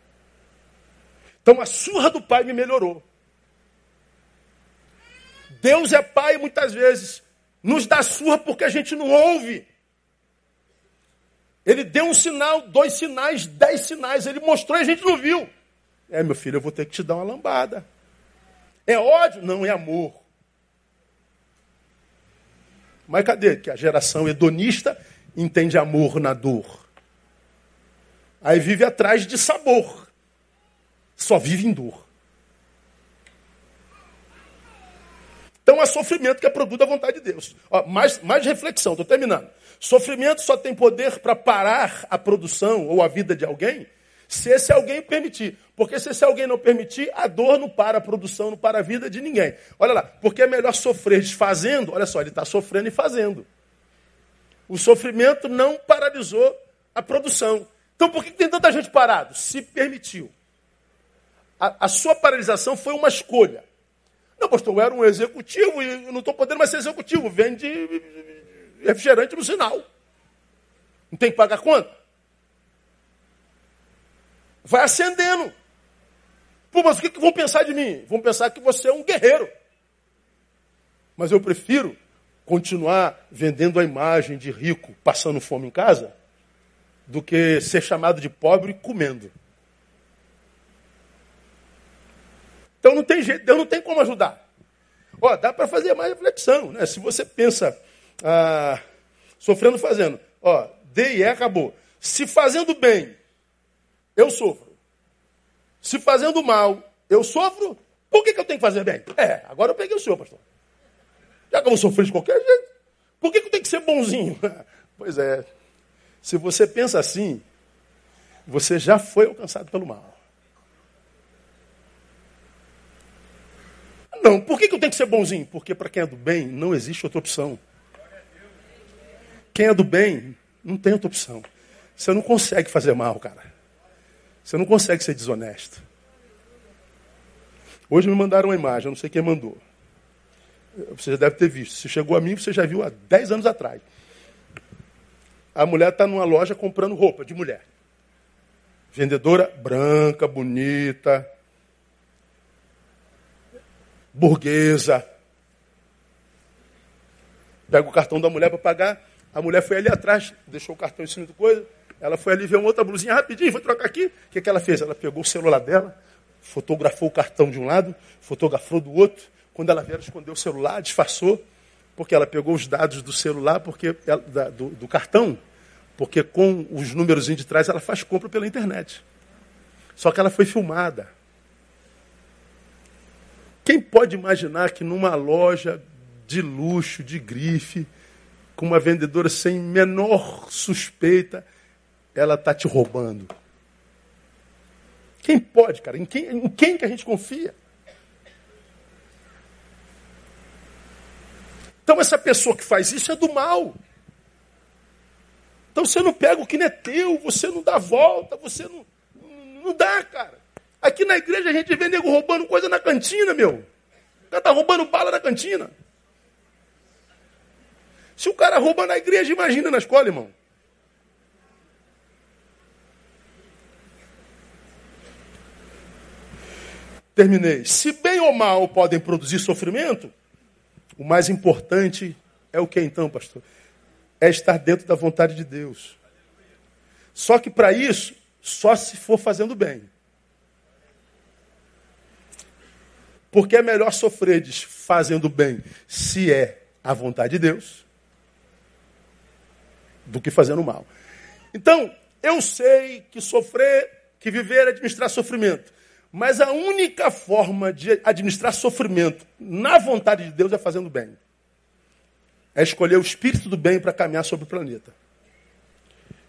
Speaker 1: Então a surra do pai me melhorou. Deus é pai muitas vezes nos dá surra porque a gente não ouve. Ele deu um sinal, dois sinais, dez sinais, ele mostrou e a gente não viu. É, meu filho, eu vou ter que te dar uma lambada. É ódio? Não, é amor. Mas cadê? Que a geração hedonista entende amor na dor. Aí vive atrás de sabor. Só vive em dor. Então é sofrimento que é produto da vontade de Deus. Ó, mais, mais reflexão, estou terminando. Sofrimento só tem poder para parar a produção ou a vida de alguém se esse alguém permitir. Porque se esse alguém não permitir, a dor não para a produção, não para a vida de ninguém. Olha lá, porque é melhor sofrer desfazendo, olha só, ele está sofrendo e fazendo. O sofrimento não paralisou a produção. Então por que tem tanta gente parado? Se permitiu. A, a sua paralisação foi uma escolha. Não, pastor, eu era um executivo e não estou podendo mais ser executivo. Vende refrigerante no sinal. Não tem que pagar conta? vai acendendo. Pô, mas o que, que vão pensar de mim? Vão pensar que você é um guerreiro. Mas eu prefiro continuar vendendo a imagem de rico passando fome em casa do que ser chamado de pobre comendo. Então não tem jeito, Deus não tem como ajudar. Ó, dá para fazer mais reflexão, né? Se você pensa ah, sofrendo fazendo, ó, D e E acabou. Se fazendo bem eu sofro. Se fazendo mal, Eu sofro, por que, que eu tenho que fazer bem? É, agora eu peguei o senhor, pastor. Já que eu sofrer de qualquer jeito, por que, que eu tenho que ser bonzinho? <laughs> pois é, se você pensa assim, você já foi alcançado pelo mal. Não, por que, que eu tenho que ser bonzinho? Porque para quem é do bem, não existe outra opção. Quem é do bem, não tem outra opção. Você não consegue fazer mal, cara. Você não consegue ser desonesto. Hoje me mandaram uma imagem, eu não sei quem mandou. Você já deve ter visto. Se chegou a mim, você já viu há 10 anos atrás. A mulher está numa loja comprando roupa de mulher. Vendedora branca, bonita, burguesa. Pega o cartão da mulher para pagar. A mulher foi ali atrás, deixou o cartão em cima do coisa. Ela foi ali ver uma outra blusinha rapidinho, foi trocar aqui. O que, que ela fez? Ela pegou o celular dela, fotografou o cartão de um lado, fotografou do outro. Quando ela veio, escondeu o celular, disfarçou, porque ela pegou os dados do celular, porque ela, da, do, do, cartão, porque com os números de trás ela faz compra pela internet. Só que ela foi filmada. Quem pode imaginar que numa loja de luxo, de grife, com uma vendedora sem menor suspeita, ela está te roubando? Quem pode, cara? Em quem, em quem que a gente confia? Então essa pessoa que faz isso é do mal. Então você não pega o que não é teu, você não dá volta, você não, não dá, cara. Aqui na igreja a gente vê nego roubando coisa na cantina, meu. O cara tá roubando bala na cantina. Se o cara rouba na igreja, imagina na escola, irmão. Terminei. Se bem ou mal podem produzir sofrimento, o mais importante é o que então, pastor? É estar dentro da vontade de Deus. Só que para isso, só se for fazendo bem. Porque é melhor sofrer fazendo bem se é a vontade de Deus do que fazendo mal. Então, eu sei que sofrer, que viver é administrar sofrimento. Mas a única forma de administrar sofrimento na vontade de Deus é fazendo bem. É escolher o espírito do bem para caminhar sobre o planeta.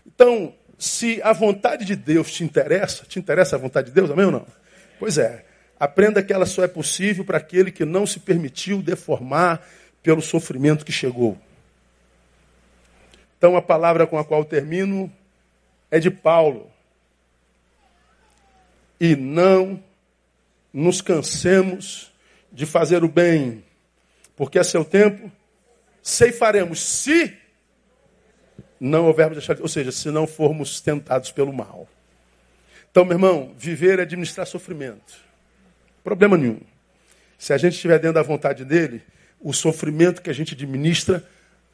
Speaker 1: Então, se a vontade de Deus te interessa, te interessa a vontade de Deus, amém ou não? Pois é. Aprenda que ela só é possível para aquele que não se permitiu deformar pelo sofrimento que chegou. Então a palavra com a qual termino é de Paulo. E não nos cansemos de fazer o bem, porque a seu tempo ceifaremos se não houvermos deixado, ou seja, se não formos tentados pelo mal. Então, meu irmão, viver é administrar sofrimento. Problema nenhum. Se a gente estiver dentro da vontade dele, o sofrimento que a gente administra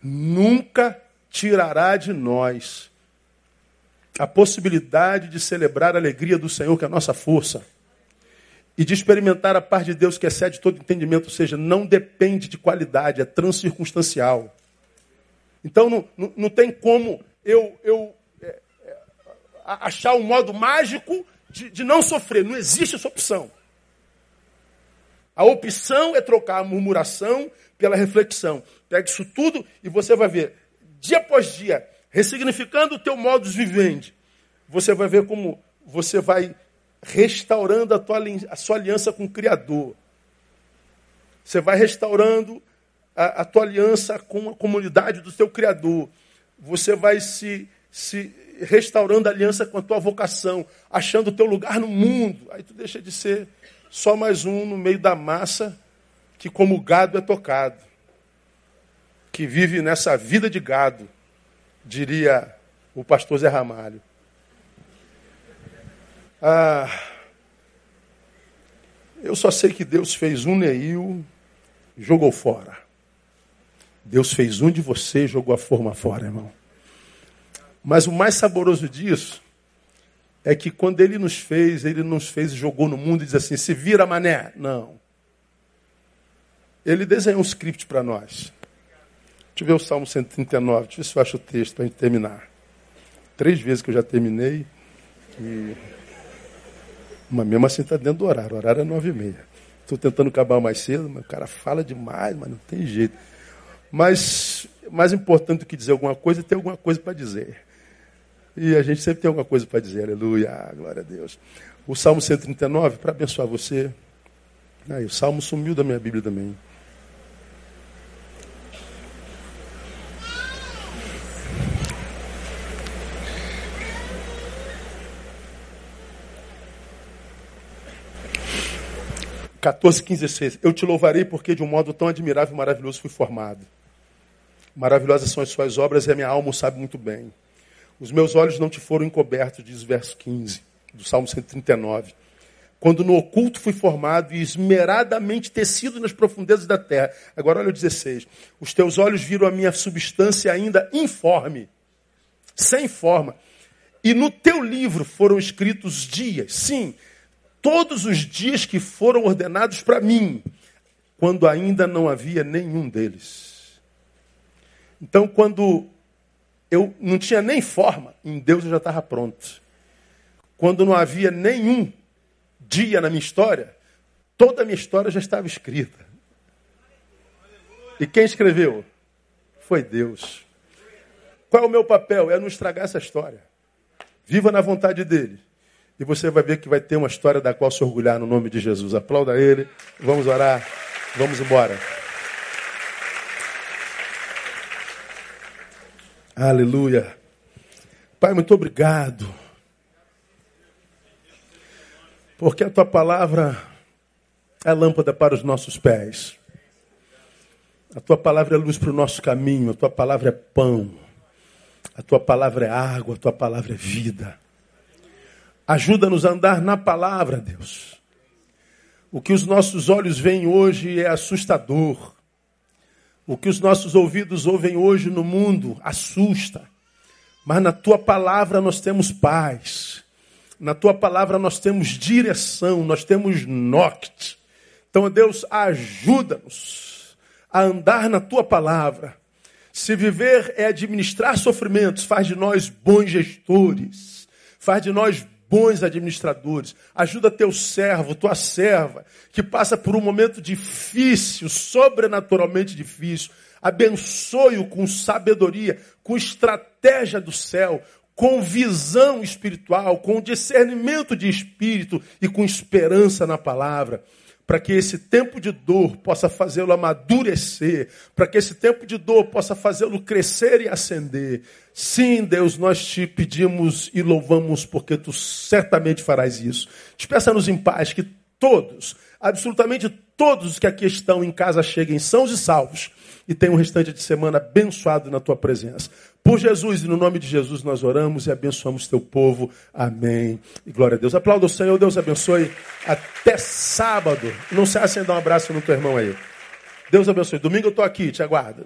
Speaker 1: nunca tirará de nós a possibilidade de celebrar a alegria do Senhor, que é a nossa força, e de experimentar a paz de Deus que excede todo entendimento, ou seja, não depende de qualidade, é transcircunstancial. Então não, não, não tem como eu, eu é, é, achar um modo mágico de, de não sofrer, não existe essa opção. A opção é trocar a murmuração pela reflexão. Pega isso tudo e você vai ver, dia após dia, ressignificando o teu modo de vivendi, você vai ver como você vai restaurando a, tua, a sua aliança com o Criador. Você vai restaurando a, a, tua aliança com a comunidade do teu Criador. Você vai se, se restaurando a aliança com a tua vocação, achando o teu lugar no mundo. Aí tu deixa de ser só mais um no meio da massa que, como gado, é tocado. Que vive nessa vida de gado, diria o pastor Zé Ramalho. Ah, eu só sei que Deus fez um Neil jogou fora. Deus fez um de você e jogou a forma fora, irmão. Mas o mais saboroso disso é que quando ele nos fez, ele nos fez e jogou no mundo e diz assim: se vira mané. Não. Ele desenhou um script para nós. Deixa eu ver o Salmo 139, deixa eu ver se eu acho o texto para a gente terminar. Três vezes que eu já terminei. E... Mas mesmo assim está dentro do horário. O horário é nove e meia. Estou tentando acabar mais cedo, mas o cara fala demais, mas não tem jeito. Mas mais importante do que dizer alguma coisa é ter alguma coisa para dizer. E a gente sempre tem alguma coisa para dizer. Aleluia, glória a Deus. O Salmo 139, para abençoar você. Aí, o Salmo sumiu da minha Bíblia também. 14, 15, 16. Eu te louvarei porque de um modo tão admirável e maravilhoso fui formado. Maravilhosas são as suas obras e a minha alma o sabe muito bem. Os meus olhos não te foram encobertos, diz o verso 15 do Salmo 139. Quando no oculto fui formado e esmeradamente tecido nas profundezas da terra. Agora olha o 16. Os teus olhos viram a minha substância ainda informe, sem forma. E no teu livro foram escritos dias, sim, todos os dias que foram ordenados para mim, quando ainda não havia nenhum deles. Então, quando eu não tinha nem forma, em Deus eu já estava pronto. Quando não havia nenhum dia na minha história, toda a minha história já estava escrita. E quem escreveu? Foi Deus. Qual é o meu papel? É não estragar essa história. Viva na vontade dele. E você vai ver que vai ter uma história da qual se orgulhar no nome de Jesus. Aplauda ele. Vamos orar. Vamos embora. Aleluia. Pai, muito obrigado. Porque a tua palavra é lâmpada para os nossos pés. A tua palavra é luz para o nosso caminho. A tua palavra é pão. A tua palavra é água. A tua palavra é vida. Ajuda-nos a andar na palavra, Deus. O que os nossos olhos veem hoje é assustador. O que os nossos ouvidos ouvem hoje no mundo assusta. Mas na tua palavra nós temos paz. Na tua palavra nós temos direção, nós temos norte. Então, Deus, ajuda-nos a andar na tua palavra. Se viver é administrar sofrimentos, faz de nós bons gestores, faz de nós bons administradores. Ajuda teu servo, tua serva, que passa por um momento difícil, sobrenaturalmente difícil. Abençoe-o com sabedoria, com estratégia do céu, com visão espiritual, com discernimento de espírito e com esperança na palavra para que esse tempo de dor possa fazê-lo amadurecer, para que esse tempo de dor possa fazê-lo crescer e ascender. Sim, Deus, nós te pedimos e louvamos porque tu certamente farás isso. Despeça-nos em paz que todos, absolutamente todos os que aqui estão em casa cheguem sãos e salvos e tenham um restante de semana abençoado na tua presença. Por Jesus e no nome de Jesus nós oramos e abençoamos teu povo. Amém. E glória a Deus. Aplauda o Senhor. Deus abençoe. Até sábado. Não se acenda um abraço no teu irmão aí. Deus abençoe. Domingo eu estou aqui. Te aguardo.